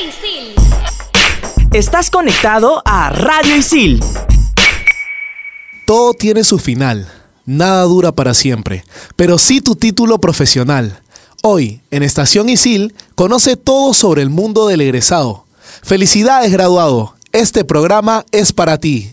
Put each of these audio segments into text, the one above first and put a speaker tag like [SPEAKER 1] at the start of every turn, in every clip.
[SPEAKER 1] Isil.
[SPEAKER 2] Estás conectado a Radio Isil.
[SPEAKER 3] Todo tiene su final. Nada dura para siempre, pero sí tu título profesional. Hoy, en Estación Isil, conoce todo sobre el mundo del egresado. Felicidades, graduado. Este programa es para ti.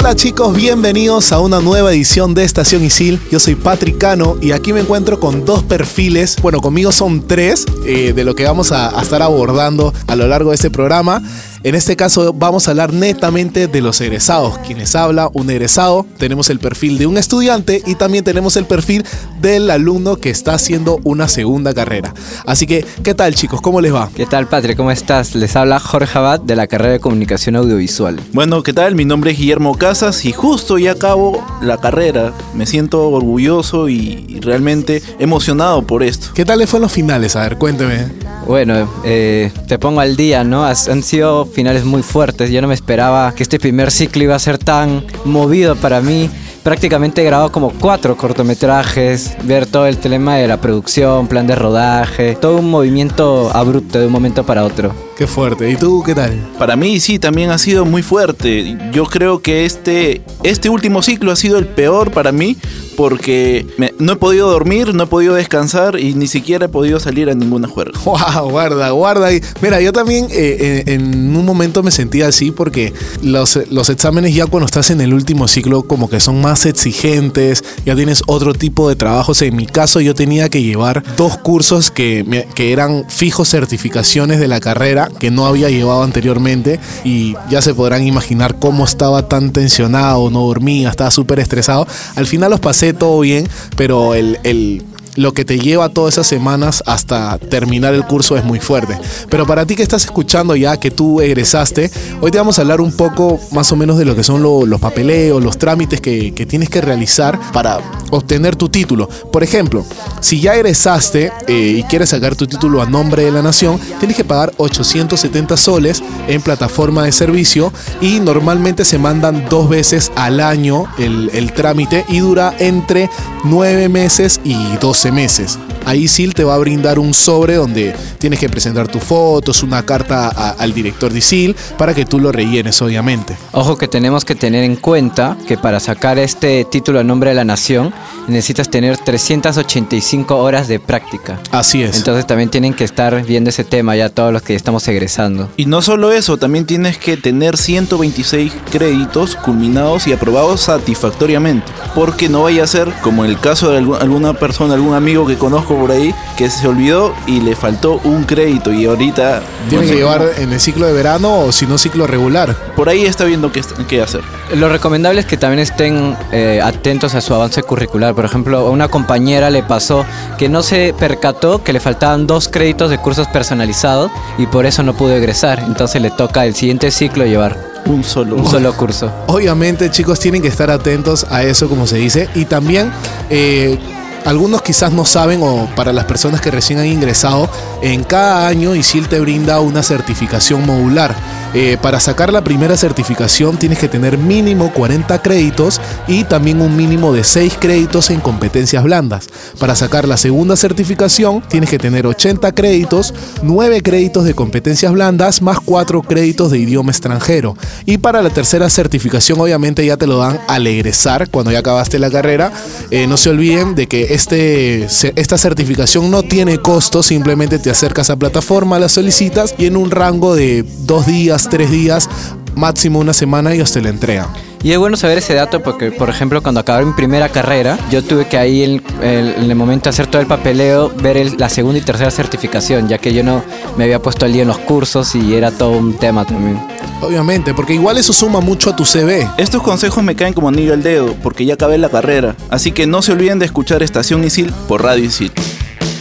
[SPEAKER 3] Hola chicos, bienvenidos a una nueva edición de Estación Isil. Yo soy Patrick Cano y aquí me encuentro con dos perfiles. Bueno, conmigo son tres eh, de lo que vamos a, a estar abordando a lo largo de este programa. En este caso vamos a hablar netamente de los egresados. Quienes habla un egresado, tenemos el perfil de un estudiante y también tenemos el perfil del alumno que está haciendo una segunda carrera. Así que, ¿qué tal chicos? ¿Cómo les va?
[SPEAKER 4] ¿Qué tal, Patrick? ¿Cómo estás? Les habla Jorge Abad de la carrera de Comunicación Audiovisual.
[SPEAKER 5] Bueno, ¿qué tal? Mi nombre es Guillermo Casas y justo ya acabo la carrera. Me siento orgulloso y, realmente emocionado por esto.
[SPEAKER 3] ¿Qué tal les fue en los finales? A ver, cuénteme.
[SPEAKER 4] Bueno, eh, te pongo al día, ¿no? Han sido finales muy fuertes. Yo no me esperaba que este primer ciclo iba a ser tan movido para mí. Prácticamente he grabado como cuatro cortometrajes, ver todo el tema de la producción, plan de rodaje, todo un movimiento abrupto de un momento para otro.
[SPEAKER 3] Qué fuerte. ¿Y tú qué tal?
[SPEAKER 5] Para mí sí, también ha sido muy fuerte. Yo creo que este, este último ciclo ha sido el peor para mí porque me- no he podido dormir, no he podido descansar y ni siquiera he podido salir a ninguna juerga.
[SPEAKER 3] Wow, guarda, guarda. Mira, yo también eh, en, en un momento me sentía así porque los, los exámenes ya cuando estás en el último ciclo como que son más exigentes, ya tienes otro tipo de trabajos. En mi caso yo tenía que llevar dos cursos que, que eran fijos certificaciones de la carrera que no había llevado anteriormente y ya se podrán imaginar cómo estaba tan tensionado, no dormía, estaba súper estresado. Al final los pasé todo bien, pero el... el lo que te lleva todas esas semanas hasta terminar el curso es muy fuerte. Pero para ti que estás escuchando ya, que tú egresaste, hoy te vamos a hablar un poco más o menos de lo que son lo- los papeleos, los trámites que, que tienes que realizar para obtener tu título. Por ejemplo, si ya egresaste eh, y quieres sacar tu título a nombre de la nación, tienes que pagar 870 soles en plataforma de servicio y normalmente se mandan dos veces al año el, el trámite y dura entre 9 meses y 12 meses. Ahí SIL te va a brindar un sobre donde tienes que presentar tus fotos, una carta a- al director de SIL para que tú lo rellenes, obviamente.
[SPEAKER 4] Ojo que tenemos que tener en cuenta que para sacar este título a nombre de la nación necesitas tener 385 horas de práctica.
[SPEAKER 3] Así es.
[SPEAKER 4] Entonces también tienen que estar viendo ese tema ya todos los que estamos egresando.
[SPEAKER 5] Y no solo eso, también tienes que tener 126 créditos culminados y aprobados satisfactoriamente. Porque no vaya a ser como en el caso de algu- alguna persona, algún amigo que conozco por ahí, que se olvidó y le faltó un crédito y ahorita...
[SPEAKER 3] Tienes
[SPEAKER 5] no
[SPEAKER 3] que llevar
[SPEAKER 5] cómo-
[SPEAKER 3] en el ciclo de verano o si no ciclo regular.
[SPEAKER 5] Por ahí está viendo qué, qué hacer.
[SPEAKER 4] Lo recomendable es que también estén eh, atentos a su avance curricular. Por ejemplo, a una compañera le pasó que no se percató que le faltaban dos créditos de cursos personalizados y por eso no pudo egresar. Entonces le toca el siguiente ciclo llevar
[SPEAKER 5] Un solo.
[SPEAKER 4] un solo curso.
[SPEAKER 3] Obviamente, chicos, tienen que estar atentos a eso, como se dice. Y también, eh, algunos quizás no saben, o para las personas que recién han ingresado, en cada año ISIL te brinda una certificación modular. Eh, para sacar la primera certificación tienes que tener mínimo 40 créditos y también un mínimo de 6 créditos en competencias blandas. Para sacar la segunda certificación tienes que tener 80 créditos, 9 créditos de competencias blandas más 4 créditos de idioma extranjero. Y para la tercera certificación obviamente ya te lo dan al egresar cuando ya acabaste la carrera. Eh, no se olviden de que este, esta certificación no tiene costo, simplemente te acercas a plataforma, la solicitas y en un rango de 2 días, 3 días, máximo una semana ellos te la entregan.
[SPEAKER 4] Y es bueno saber ese dato porque, por ejemplo, cuando acabé mi primera carrera, yo tuve que ahí en, el- en el momento de hacer todo el papeleo ver el- la segunda y tercera certificación, ya que yo no me había puesto al día en los cursos y era todo un tema también.
[SPEAKER 3] Obviamente, porque igual eso suma mucho a tu CV.
[SPEAKER 5] Estos consejos me caen como anillo al dedo porque ya acabé la carrera. Así que no se olviden de escuchar Estación Isil por Radio Isil.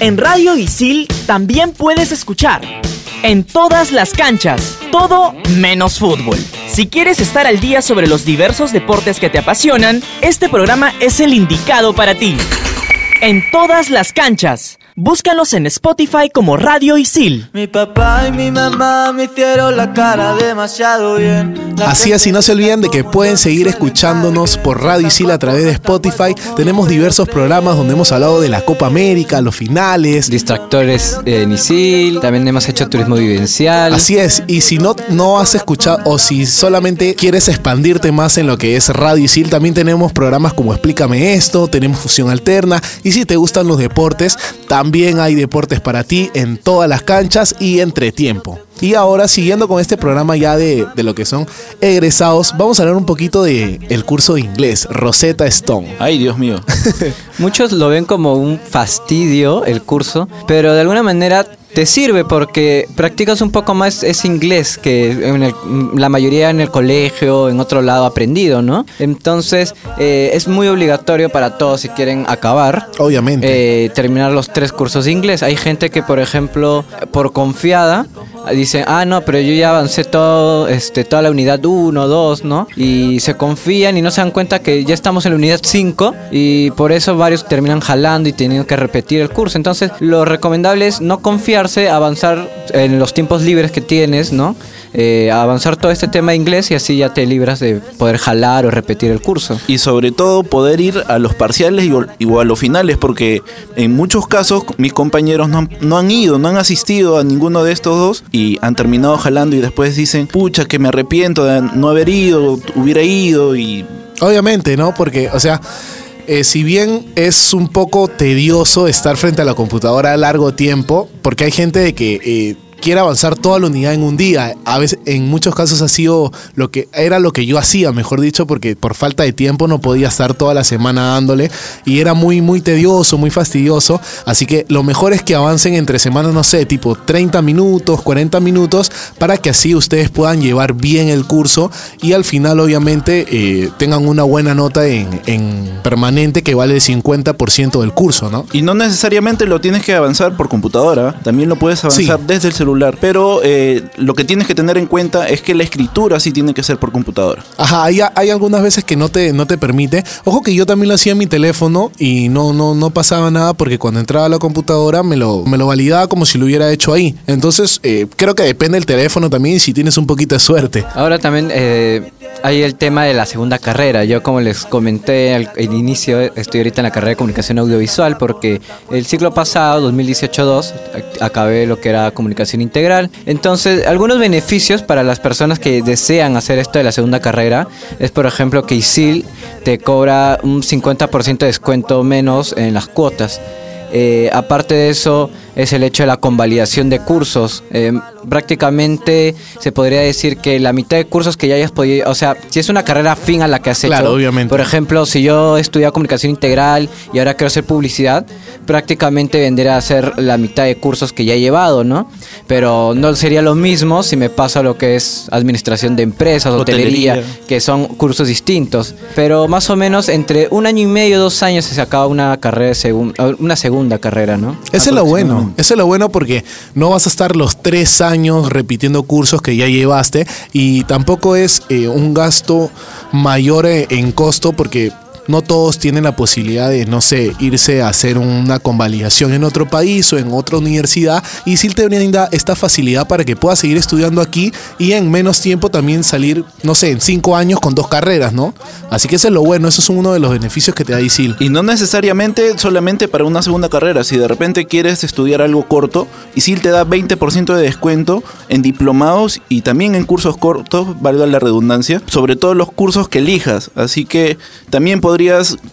[SPEAKER 2] En Radio Isil también puedes escuchar. En todas las canchas, todo menos fútbol. Si quieres estar al día sobre los diversos deportes que te apasionan, este programa es el indicado para ti. En todas las canchas. Búscalos en Spotify como Radio Isil.
[SPEAKER 6] Mi papá y mi mamá me hicieron la cara demasiado bien. La
[SPEAKER 3] Así es, y no se olviden de que pueden seguir escuchándonos por Radio Isil a través de Spotify. Tenemos diversos programas donde hemos hablado de la Copa América, los finales.
[SPEAKER 4] Distractores en Isil, también hemos hecho turismo vivencial.
[SPEAKER 3] Así es, y si no, no has escuchado o si solamente quieres expandirte más en lo que es Radio Isil, también tenemos programas como Explícame esto, tenemos Fusión Alterna, y si te gustan los deportes, también hay deportes para ti en todas las canchas y entre tiempo. Y ahora, siguiendo con este programa ya de, de lo que son egresados, vamos a hablar un poquito de el curso de inglés, Rosetta Stone.
[SPEAKER 5] Ay, Dios mío.
[SPEAKER 4] Muchos lo ven como un fastidio el curso, pero de alguna manera te sirve porque practicas un poco más ese inglés que en el- la mayoría en el colegio, en otro lado aprendido, ¿no? Entonces eh, es muy obligatorio para todos si quieren acabar.
[SPEAKER 3] Obviamente.
[SPEAKER 4] eh, terminar los tres cursos de inglés. Hay gente que, por ejemplo, por confiada, dice, ah, no, pero yo ya avancé todo, este, toda la unidad 1, 2, ¿no? Y se confían y no se dan cuenta que ya estamos en la unidad 5 y por eso varios terminan jalando y teniendo que repetir el curso. Entonces, lo recomendable es no confiarse, avanzar en los tiempos libres que tienes, ¿no? Eh, avanzar todo este tema de inglés y así ya te libras de poder jalar o repetir el curso.
[SPEAKER 5] Y sobre todo poder ir a los parciales y, o- a los finales, porque en muchos casos mis compañeros no han, no han ido, no han asistido a ninguno de estos dos y han terminado jalando y después dicen, pucha, que me arrepiento de no haber ido, hubiera ido y
[SPEAKER 3] Obviamente, ¿no? Porque, o sea, eh, si bien es un poco tedioso estar frente a la computadora a largo tiempo, porque hay gente de que eh, quiere avanzar toda la unidad en un día. A veces, en muchos casos ha sido lo que era lo que yo hacía, mejor dicho, porque por falta de tiempo no podía estar toda la semana dándole y era muy, muy tedioso, muy fastidioso. Así que lo mejor es que avancen entre semanas, no sé, tipo 30 minutos, 40 minutos, para que así ustedes puedan llevar bien el curso y al final, obviamente, eh, tengan una buena nota en, en permanente que vale el 50% del curso, ¿no?
[SPEAKER 5] Y no necesariamente lo tienes que avanzar por computadora, también lo puedes avanzar
[SPEAKER 3] Sí.
[SPEAKER 5] desde el celular, pero eh, lo que tienes que tener en cuenta es que la escritura sí tiene que ser por computadora.
[SPEAKER 3] Ajá, hay, hay algunas veces que no te, no te permite. Ojo que yo también lo hacía en mi teléfono y no, no, no pasaba nada porque cuando entraba a la computadora me lo, me lo validaba como si lo hubiera hecho ahí. Entonces, eh, creo que depende del teléfono también si tienes un poquito de suerte.
[SPEAKER 4] Ahora también eh, hay el tema de la segunda carrera. Yo como les comenté al, inicio, estoy ahorita en la carrera de comunicación audiovisual porque el ciclo pasado, 2018-2, ac- acabé lo que era comunicación integral. Entonces, algunos beneficios para las personas que desean hacer esto de la segunda carrera es, por ejemplo, que ISIL te cobra un 50% de descuento menos en las cuotas. Eh, aparte de eso, es el hecho de la convalidación de cursos. Eh, prácticamente se podría decir que la mitad de cursos que ya hayas podido, o sea, si es una carrera fin a la que has
[SPEAKER 3] Claro,
[SPEAKER 4] hecho,
[SPEAKER 3] obviamente.
[SPEAKER 4] por ejemplo, si yo estudié comunicación integral y ahora quiero hacer publicidad, prácticamente vendría a ser la mitad de cursos que ya he llevado, ¿no? Pero no sería lo mismo si me paso a lo que es administración de empresas, hotelería,
[SPEAKER 5] Hotelería.
[SPEAKER 4] que son cursos distintos. Pero más o menos entre un año y medio, dos años se acaba una carrera, segun- una segunda carrera, ¿no?
[SPEAKER 3] Eso es lo bueno, eso es lo bueno porque no vas a estar los tres años repitiendo cursos que ya llevaste y tampoco es eh, un gasto mayor eh, en costo porque no todos tienen la posibilidad de, no sé, irse a hacer una convalidación en otro país o en otra universidad y sí te brinda esta facilidad para que puedas seguir estudiando aquí y en menos tiempo también salir, no sé, en cinco años con dos carreras, ¿no? Así que eso es lo bueno, eso es uno de los beneficios que te da ISIL.
[SPEAKER 5] Y no necesariamente solamente para una segunda carrera. Si de repente quieres estudiar algo corto, ISIL te da 20% de descuento en diplomados y también en cursos cortos, valga la redundancia, sobre todo los cursos que elijas. Así que también podrías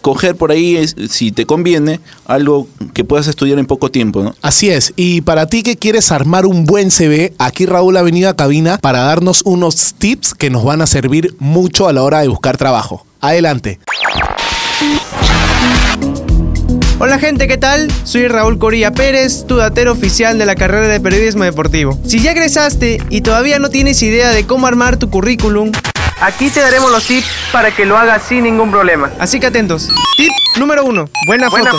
[SPEAKER 5] coger por ahí, si te conviene, algo que puedas estudiar en poco tiempo, ¿no?
[SPEAKER 3] Así es, y para ti que quieres armar un buen CV, aquí Raúl ha venido a cabina para darnos unos tips que nos van a servir mucho a la hora de buscar trabajo. Adelante.
[SPEAKER 7] Hola gente, ¿qué tal? Soy Raúl Corilla Pérez, tu datero oficial de la carrera de periodismo deportivo. Si ya egresaste y todavía no tienes idea de cómo armar tu currículum, Aquí te daremos los tips para que lo hagas sin ningún problema. Así que atentos. Tip número uno. Buena, foto.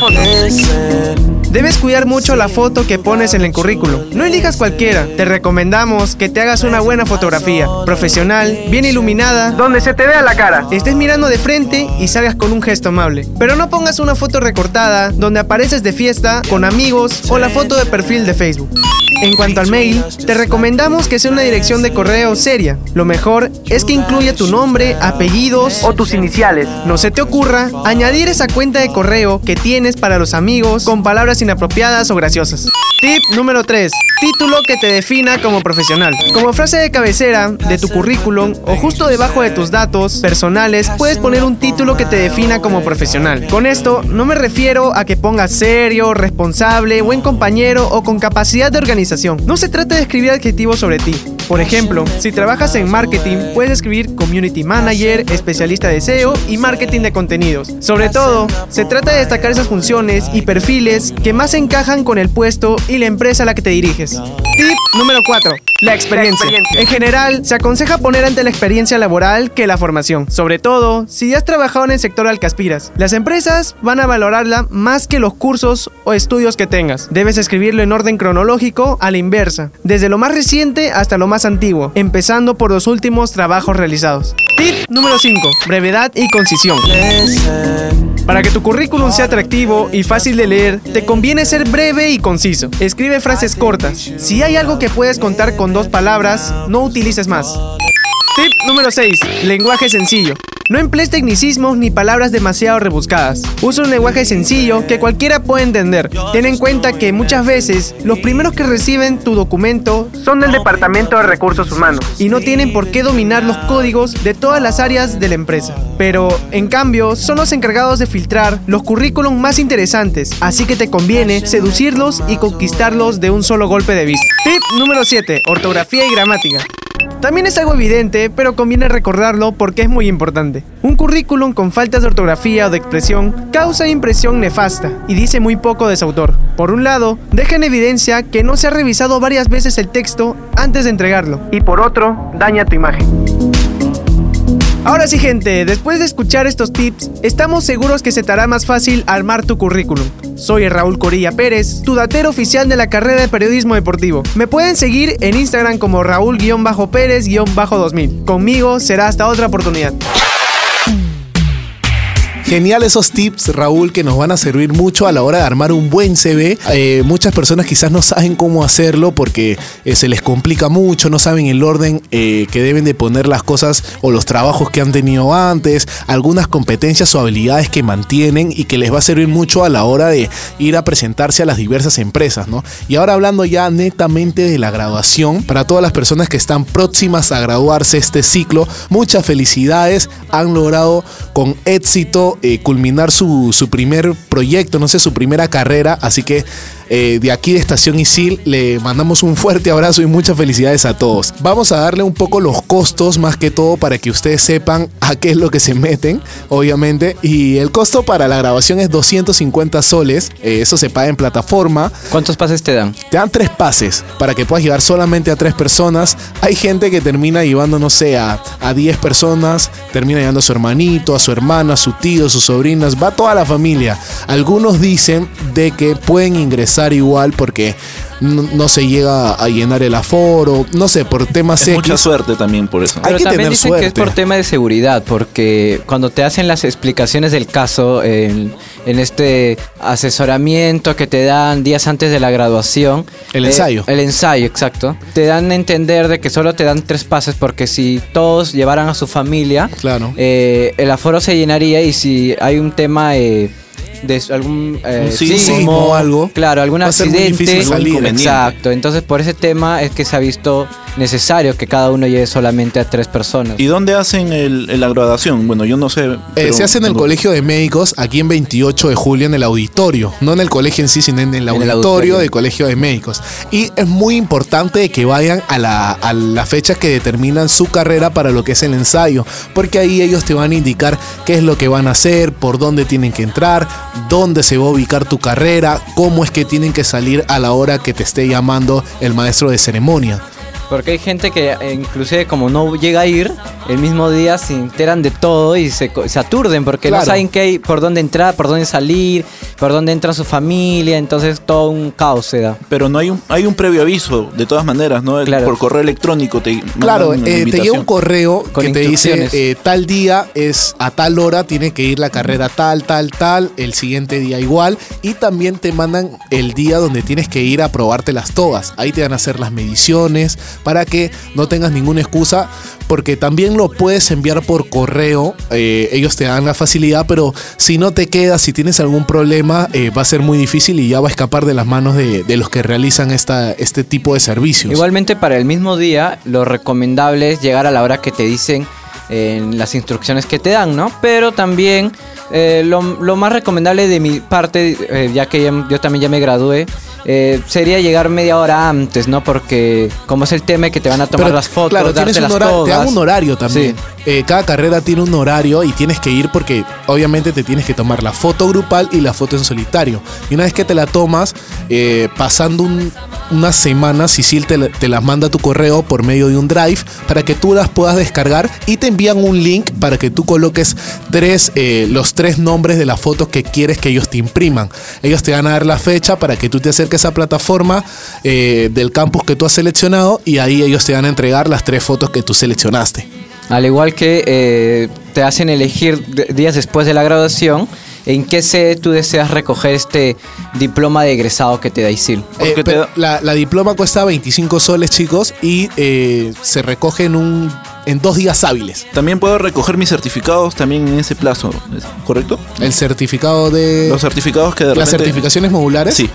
[SPEAKER 7] Debes cuidar mucho la foto que pones en el currículum. No elijas cualquiera. Te recomendamos que te hagas una buena fotografía, profesional, bien iluminada, donde se te vea la cara. Estés mirando de frente y salgas con un gesto amable. Pero no pongas una foto recortada donde apareces de fiesta, con amigos o la foto de perfil de Facebook. En cuanto al mail, te recomendamos que sea una dirección de correo seria. Lo mejor es que incluya tu nombre, apellidos o tus iniciales. No se te ocurra añadir esa cuenta de correo que tienes para los amigos con palabras inapropiadas o graciosas. Tip número 3. Título que te defina como profesional. Como frase de cabecera de tu currículum o justo debajo de tus datos personales, puedes poner un título que te defina como profesional. Con esto no me refiero a que pongas serio, responsable, buen compañero o con capacidad de organización. No se trata de escribir adjetivos sobre ti. Por ejemplo, si trabajas en marketing, puedes escribir community manager, especialista de SEO y marketing de contenidos. Sobre todo, se trata de destacar esas funciones y perfiles que más encajan con el puesto y la empresa a la que te diriges. Tip número 4. La experiencia. En general, se aconseja poner ante la experiencia laboral que la formación, sobre todo si ya has trabajado en el sector al que aspiras. Las empresas van a valorarla más que los cursos o estudios que tengas. Debes escribirlo en orden cronológico a la inversa, desde lo más reciente hasta lo más antiguo, empezando por los últimos trabajos realizados. Tip número 5. Brevedad y concisión. Para que tu currículum sea atractivo y fácil de leer, te conviene ser breve y conciso. Escribe frases cortas. Si hay algo que puedes contar con dos palabras, no utilices más. Tip número 6. Lenguaje sencillo. No emplees tecnicismos ni palabras demasiado rebuscadas. Usa un lenguaje sencillo que cualquiera puede entender. Ten en cuenta que muchas veces los primeros que reciben tu documento son del Departamento de Recursos Humanos y no tienen por qué dominar los códigos de todas las áreas de la empresa. Pero, en cambio, son los encargados de filtrar los currículum más interesantes, así que te conviene seducirlos y conquistarlos de un solo golpe de vista. Tip número 7. Ortografía y gramática. También es algo evidente, pero conviene recordarlo porque es muy importante. Un currículum con faltas de ortografía o de expresión causa impresión nefasta y dice muy poco de su autor. Por un lado, deja en evidencia que no se ha revisado varias veces el texto antes de entregarlo. Y por otro, daña tu imagen. Ahora sí, gente, después de escuchar estos tips, estamos seguros que se te hará más fácil armar tu currículum. Soy Raúl Corilla Pérez, tu datero oficial de la carrera de periodismo deportivo. Me pueden seguir en Instagram como Raúl-Pérez-2000. Conmigo será hasta otra oportunidad.
[SPEAKER 3] Genial esos tips, Raúl, que nos van a servir mucho a la hora de armar un buen CV. Eh, muchas personas quizás no saben cómo hacerlo porque eh, se les complica mucho, no saben el orden eh, que deben de poner las cosas o los trabajos que han tenido antes, algunas competencias o habilidades que mantienen y que les va a servir mucho a la hora de ir a presentarse a las diversas empresas, ¿no? Y ahora hablando ya netamente de la graduación, para todas las personas que están próximas a graduarse este ciclo, muchas felicidades, han logrado con éxito eh, culminar su, su, primer proyecto, no sé, su primera carrera. Así que eh, de aquí de Estación Isil le mandamos un fuerte abrazo y muchas felicidades a todos. Vamos a darle un poco los costos más que todo para que ustedes sepan a qué es lo que se meten, obviamente. Y el costo para la grabación es 250 soles. Eh, eso se paga en plataforma.
[SPEAKER 4] ¿Cuántos pases te dan?
[SPEAKER 3] Te dan tres pases para que puedas llevar solamente a tres personas. Hay gente que termina llevando, no sé, a, a 10 personas, termina llevando a su hermanito, a su hermano, a su tío, sus sobrinas, va toda la familia. Algunos dicen de que pueden ingresar igual porque no, no, se llega a llenar el aforo, no sé, por temas
[SPEAKER 5] es mucha suerte también por eso.
[SPEAKER 4] Pero
[SPEAKER 3] Hay que
[SPEAKER 4] también
[SPEAKER 3] tener
[SPEAKER 4] dicen
[SPEAKER 3] suerte.
[SPEAKER 4] que es por tema de seguridad, porque cuando te hacen las explicaciones del caso en, en este asesoramiento que te dan días antes de la graduación,
[SPEAKER 3] El
[SPEAKER 4] eh,
[SPEAKER 3] ensayo.
[SPEAKER 4] el ensayo, exacto, te dan a entender de que solo te dan tres pases porque si todos llevaran a su familia,
[SPEAKER 3] Claro.
[SPEAKER 4] eh, el aforo se llenaría y si hay un tema eh, de algún eh,
[SPEAKER 5] sismo
[SPEAKER 4] sismo
[SPEAKER 3] o algo,
[SPEAKER 4] claro, algún
[SPEAKER 3] va a ser muy
[SPEAKER 4] accidente,
[SPEAKER 3] difícil salir.
[SPEAKER 4] exacto. Entonces por ese tema es que se ha visto necesario que cada uno lleve solamente a tres personas.
[SPEAKER 5] ¿Y dónde hacen el, el- la graduación? Bueno, yo no sé.
[SPEAKER 3] Eh,
[SPEAKER 5] pero
[SPEAKER 3] se hace en el Colegio de Médicos, aquí en 28 de julio, en el auditorio. No en el colegio en sí, sino en el auditorio. del Colegio de Médicos. Y es muy importante que vayan a la, a la fecha que determinan su carrera para lo que es el ensayo. Porque ahí ellos te van a indicar qué es lo que van a hacer, por dónde tienen que entrar, dónde se va a ubicar tu carrera, cómo es que tienen que salir a la hora que te esté llamando el maestro de ceremonia.
[SPEAKER 4] Porque hay gente que eh, inclusive como no llega a ir, el mismo día se enteran de todo y se, co- se aturden porque
[SPEAKER 3] Claro.
[SPEAKER 4] no saben qué hay, por dónde entrar, por dónde salir, por dónde entra su familia, entonces todo un caos se da.
[SPEAKER 5] Pero no hay un, hay un previo aviso, de todas maneras, ¿no?
[SPEAKER 4] Claro.
[SPEAKER 5] Por correo electrónico te mandan
[SPEAKER 3] Claro,
[SPEAKER 5] una
[SPEAKER 3] eh, te llega un correo
[SPEAKER 4] Con
[SPEAKER 3] que te dice eh, tal día es a tal hora, tiene que ir la carrera tal, tal, tal, el siguiente día igual y también te mandan el día donde tienes que ir a probarte las togas. Ahí te van a hacer las mediciones para que no tengas ninguna excusa porque también lo puedes enviar por correo, eh, ellos te dan la facilidad, pero si no te quedas, si tienes algún problema, eh, va a ser muy difícil y ya va a escapar de las manos de, los que realizan esta, este tipo de servicios.
[SPEAKER 4] Igualmente para el mismo día, lo recomendable es llegar a la hora que te dicen en las instrucciones que te dan, ¿no? Pero también eh, lo, más recomendable de mi parte, ya que yo también ya me gradué, eh, sería llegar media hora antes, ¿no? Porque como es el tema que te van a tomar
[SPEAKER 3] Pero,
[SPEAKER 4] las fotos,
[SPEAKER 3] Claro, tienes un horario, te dan un horario también.
[SPEAKER 4] Sí.
[SPEAKER 3] Eh, cada carrera tiene un horario y tienes que ir porque obviamente te tienes que tomar la foto grupal y la foto en solitario. Y una vez que te la tomas, eh, pasando un- unas semanas, Sisil te, te las manda a tu correo por medio de un drive para que tú las puedas descargar y te envían un link para que tú coloques tres, eh, los tres nombres de las fotos que quieres que ellos te impriman. Ellos te van a dar la fecha para que tú te acerques a plataforma eh, del campus que tú has seleccionado y ahí ellos te van a entregar las tres fotos que tú seleccionaste.
[SPEAKER 4] Al igual que eh, te hacen elegir días después de la graduación, en qué sede tú deseas recoger este diploma de egresado que te da ISIL.
[SPEAKER 3] Eh,
[SPEAKER 5] te da-
[SPEAKER 3] la, la diploma cuesta 25 soles, chicos, y eh, se recoge en, un, en dos días hábiles.
[SPEAKER 5] También puedo recoger mis certificados también en ese plazo, ¿es ¿correcto?
[SPEAKER 3] El certificado de...
[SPEAKER 5] Los certificados que de
[SPEAKER 3] ¿Las
[SPEAKER 5] repente-
[SPEAKER 3] certificaciones modulares?
[SPEAKER 5] Sí.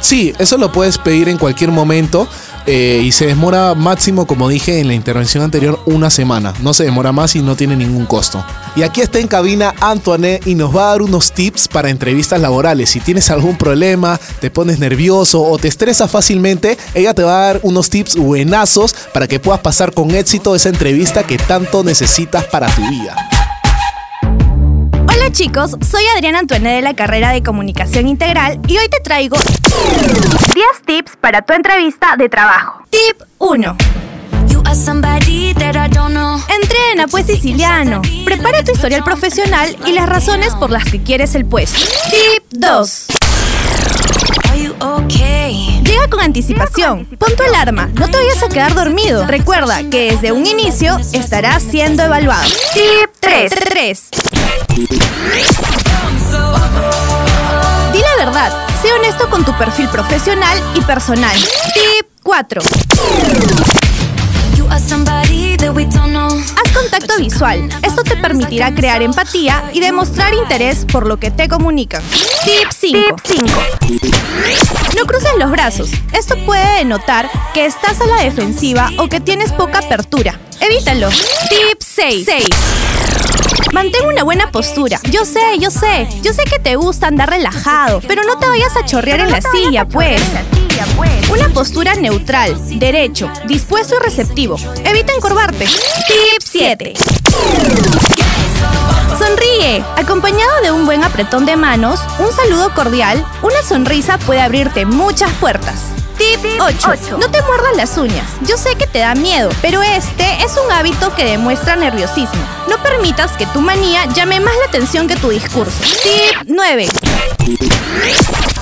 [SPEAKER 3] Sí, eso lo puedes pedir en cualquier momento eh, y se demora máximo, como dije en la intervención anterior, una semana. No se demora más y no tiene ningún costo. Y aquí está en cabina Antoine y nos va a dar unos tips para entrevistas laborales. Si tienes algún problema, te pones nervioso o te estresas fácilmente, ella te va a dar unos tips buenazos para que puedas pasar con éxito esa entrevista que tanto necesitas para tu vida.
[SPEAKER 8] Hola chicos, soy Adriana Antuene de la carrera de Comunicación Integral y hoy te traigo 10 tips para tu entrevista de trabajo. Tip 1. Entrena pues siciliano. Prepara tu historial profesional y las razones por las que quieres el puesto. Tip 2. Llega con anticipación. Pon tu alarma. No te vayas a quedar dormido. Recuerda que desde un inicio estarás siendo evaluado. Tip 3. 3. Di la verdad. Sé honesto con tu perfil profesional y personal. Tip 4. Haz contacto visual. Esto te permitirá crear empatía y demostrar interés por lo que te comunican. Tip 5. No cruces los brazos. Esto puede denotar que estás a la defensiva o que tienes poca apertura. Evítalo. Tip 6. Mantén una buena postura. Yo sé, yo sé. Yo sé que te gusta andar relajado, pero no te vayas a chorrear en la silla, pues. Una postura neutral, derecho, dispuesto y receptivo. Evita encorvarte. Tip 7. Sonríe. Acompañado de un buen apretón de manos, un saludo cordial, una sonrisa puede abrirte muchas puertas. Tip 8. No te muerdas las uñas. Yo sé que te da miedo, pero este es un hábito que demuestra nerviosismo. No permitas que tu manía llame más la atención que tu discurso. Tip 9.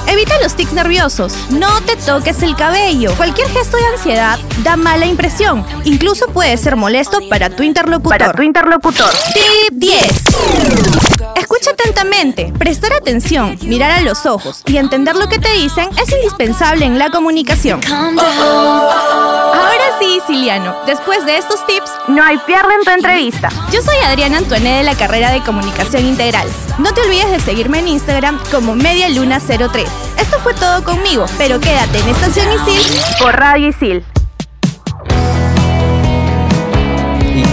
[SPEAKER 8] Evita los tics nerviosos. No te toques el cabello. Cualquier gesto de ansiedad da mala impresión. Incluso puede ser molesto para tu interlocutor. Para tu interlocutor. Tip 10. Escucha atentamente, prestar atención, mirar a los ojos y entender lo que te dicen es indispensable en la comunicación. Ahora sí, Siciliano, después de estos tips, no hay pierde en tu entrevista. Yo soy Adriana Antuene de la carrera de Comunicación Integral. No te olvides de seguirme en Instagram como MediaLuna03. Esto fue todo conmigo, pero quédate en Estación Isil por Radio Isil.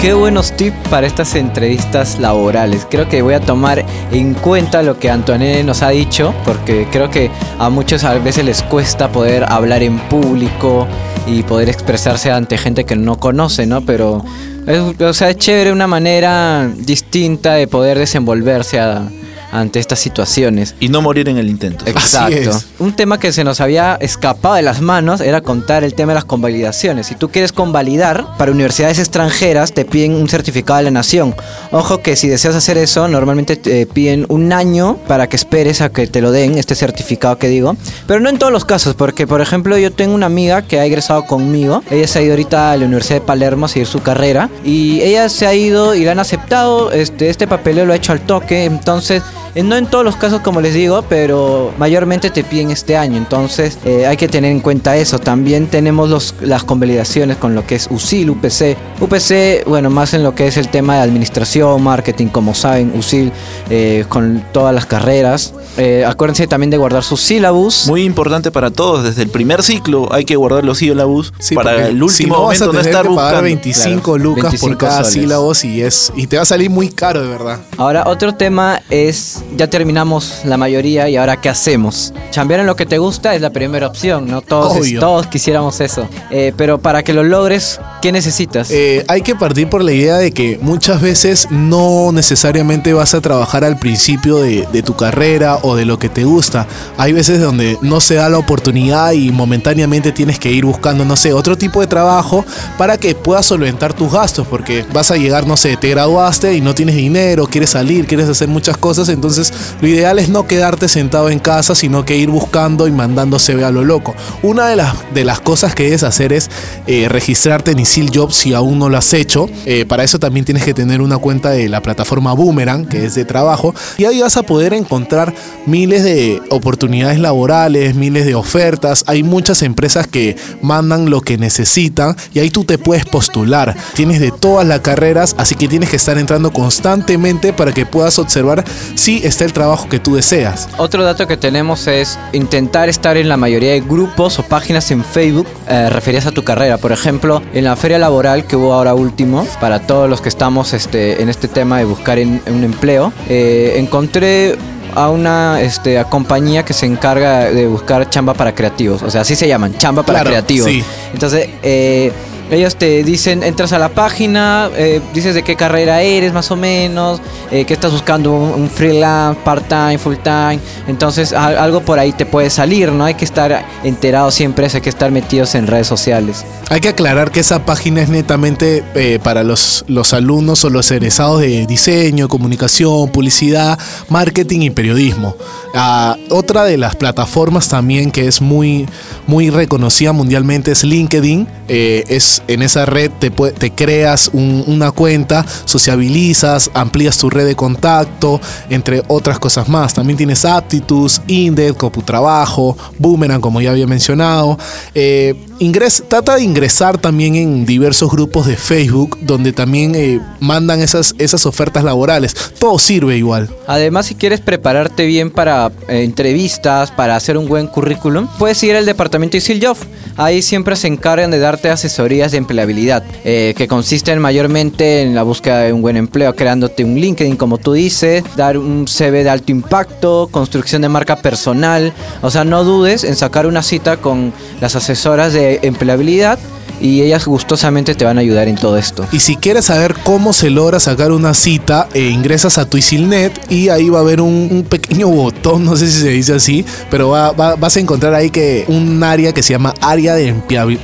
[SPEAKER 4] Qué buenos tips para estas entrevistas laborales. Creo que voy a tomar en cuenta lo que Antoine nos ha dicho, porque creo que a muchos a veces les cuesta poder hablar en público y poder expresarse ante gente que no conoce, ¿no? Pero, es, o sea, es chévere una manera distinta de poder desenvolverse a- ante estas situaciones.
[SPEAKER 5] Y no morir en el intento.
[SPEAKER 4] Exacto. Un tema que se nos había escapado de las manos era contar el tema de las convalidaciones. Si tú quieres convalidar para universidades extranjeras, te piden un certificado de la nación. Ojo que si deseas hacer eso, normalmente te piden un año para que esperes a que te lo den, este certificado que digo. Pero no en todos los casos, porque por ejemplo yo tengo una amiga que ha egresado conmigo. Ella se ha ido ahorita a la Universidad de Palermo a seguir su carrera. Y ella se ha ido y la han aceptado. Este, este papeleo lo ha hecho al toque. Entonces no en todos los casos, como les digo, pero mayormente te piden este año. Entonces eh, hay que tener en cuenta eso. También tenemos los, las convalidaciones con lo que es USIL, UPC. UPC, bueno, más en lo que es el tema de administración, marketing, como saben, USIL eh, con todas las carreras. acuérdense también de guardar sus sílabus.
[SPEAKER 5] Muy importante para todos. Desde el primer ciclo hay que guardar los sílabus para el último momento no estar buscando.
[SPEAKER 3] 25 lucas por cada sílabus y, es, y te va a salir muy caro, de verdad.
[SPEAKER 4] Ahora, otro tema es ya terminamos la mayoría y ahora ¿qué hacemos? Chambear en lo que te gusta es la primera opción, ¿no? Todos, todos quisiéramos eso. Eh, pero para que lo logres, ¿qué necesitas?
[SPEAKER 3] Eh, hay que partir por la idea de que muchas veces no necesariamente vas a trabajar al principio de, de tu carrera o de lo que te gusta. Hay veces donde no se da la oportunidad y momentáneamente tienes que ir buscando, no sé, otro tipo de trabajo para que puedas solventar tus gastos, porque vas a llegar, no sé, te graduaste y no tienes dinero, quieres salir, quieres hacer muchas cosas, entonces lo ideal es no quedarte sentado en casa, sino que ir buscando y mandando CV a lo loco. Una de las, de las cosas que debes hacer es eh, registrarte en Isil Jobs si aún no lo has hecho. Eh, para eso también tienes que tener una cuenta de la plataforma Boomerang, que es de trabajo, y ahí vas a poder encontrar miles de oportunidades laborales, miles de ofertas. Hay muchas empresas que mandan lo que necesitan y ahí tú te puedes postular. Tienes de todas las carreras, así que tienes que estar entrando constantemente para que puedas observar si está el trabajo que tú deseas.
[SPEAKER 4] Otro dato que tenemos es intentar estar en la mayoría de grupos o páginas en Facebook eh, referidas a tu carrera. Por ejemplo, en la feria laboral que hubo ahora último, para todos los que estamos este, en este tema de buscar un empleo, eh, encontré a una este, compañía que se encarga de buscar chamba para creativos. O sea, así se llaman, chamba para creativos. Entonces, eh, ellos te dicen, entras a la página, eh, dices de qué carrera eres más o menos, eh, que estás buscando un, freelance, part-time, full-time. Entonces algo por ahí te puede salir, ¿no? Hay que estar enterado siempre, hay que estar metidos en redes sociales.
[SPEAKER 3] Hay que aclarar que esa página es netamente eh, para los, los alumnos o los egresados de diseño, comunicación, publicidad, marketing y periodismo. Ah, otra de las plataformas también que es muy, muy reconocida mundialmente es LinkedIn. es en esa red te, creas una cuenta, sociabilizas, amplías tu red de contacto, entre otras cosas más. También tienes Aptitudes, Index, Trabajo, Boomerang, como ya había mencionado. Eh, trata de ingresar también en diversos grupos de Facebook donde también eh, mandan esas, esas ofertas laborales. Todo sirve igual.
[SPEAKER 4] Además, si quieres prepararte bien para eh, entrevistas, para hacer un buen currículum, puedes ir al departamento de Job. Ahí siempre se encargan de darte asesorías de empleabilidad, eh, que consisten mayormente en la búsqueda de un buen empleo, creándote un LinkedIn, como tú dices, dar un CV de alto impacto, construcción de marca personal. O sea, no dudes en sacar una cita con las asesoras de empleabilidad y ellas gustosamente te van a ayudar en todo esto.
[SPEAKER 3] Y si quieres saber cómo se logra sacar una cita, eh, ingresas a tu Isilnet y ahí va a haber un, pequeño botón, no sé si se dice así, pero vas a encontrar ahí que un área que se llama área de,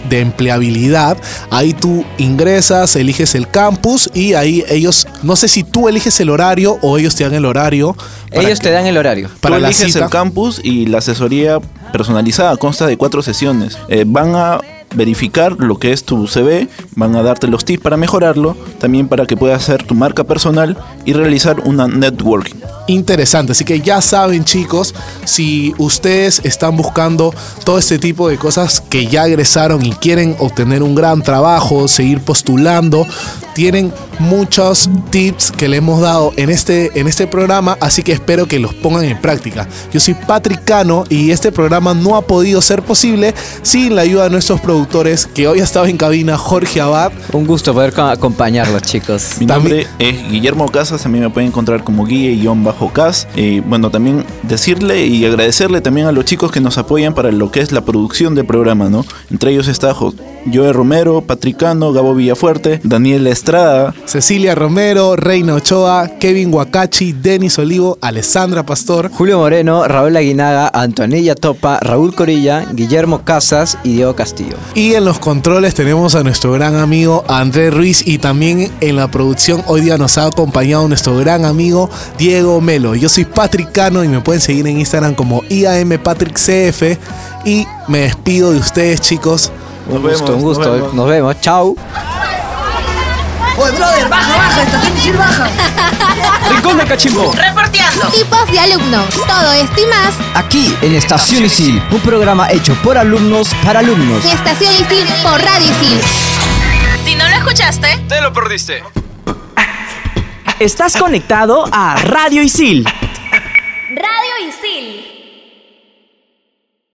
[SPEAKER 3] de empleabilidad. Ahí tú ingresas, eliges el campus y ahí ellos, no sé si tú eliges el horario o ellos te dan el horario.
[SPEAKER 4] Ellos te dan el horario.
[SPEAKER 5] Para tú eliges el campus y la asesoría personalizada consta de cuatro sesiones. Eh, van a verificar lo que es tu CV, van a darte los tips para mejorarlo, también para que puedas hacer tu marca personal y realizar una networking.
[SPEAKER 3] Interesante, así que ya saben chicos, si ustedes están buscando todo este tipo de cosas que ya egresaron y quieren obtener un gran trabajo, seguir postulando, tienen muchos tips que le hemos dado en este, en este programa, así que espero que los pongan en práctica. Yo soy Patrick Cano y este programa no ha podido ser posible sin la ayuda de nuestros productores que hoy ha estado en cabina, Jorge Abad.
[SPEAKER 4] Un gusto poder acompañarlos, chicos.
[SPEAKER 5] Mi nombre es Guillermo Casas, también me pueden encontrar como guille-cas. Y bueno, también decirle y agradecerle también a los chicos que nos apoyan para lo que es la producción del programa, ¿no? Entre ellos está Joe Romero, Patricano, Gabo Villafuerte, Daniel Estrada,
[SPEAKER 3] Cecilia Romero, Reina Ochoa, Kevin Wakachi, Denis Olivo, Alessandra Pastor,
[SPEAKER 4] Julio Moreno, Raúl Aguinaga, Antonella Topa, Raúl Corilla, Guillermo Casas y Diego Castillo.
[SPEAKER 3] Y en los controles tenemos a nuestro gran amigo Andrés Ruiz y también en la producción hoy día nos ha acompañado nuestro gran amigo Diego Melo. Yo soy Patrick Cano y me pueden seguir en Instagram como IAMPatrickCF y me despido de ustedes chicos.
[SPEAKER 4] Un gusto, un gusto. Nos vemos. Chao.
[SPEAKER 9] Oye, brother, baja, baja, estación Isil baja.
[SPEAKER 2] Rincón de Cachimbo.
[SPEAKER 1] Reporteando.
[SPEAKER 10] Tipos de alumnos. Todo esto y más
[SPEAKER 11] Aquí en Estación Isil, un programa hecho por alumnos para alumnos.
[SPEAKER 10] en Estación Isil por Radio Isil.
[SPEAKER 1] Si no lo escuchaste,
[SPEAKER 7] Te lo perdiste.
[SPEAKER 2] Estás conectado a Radio Isil.
[SPEAKER 12] Radio Isil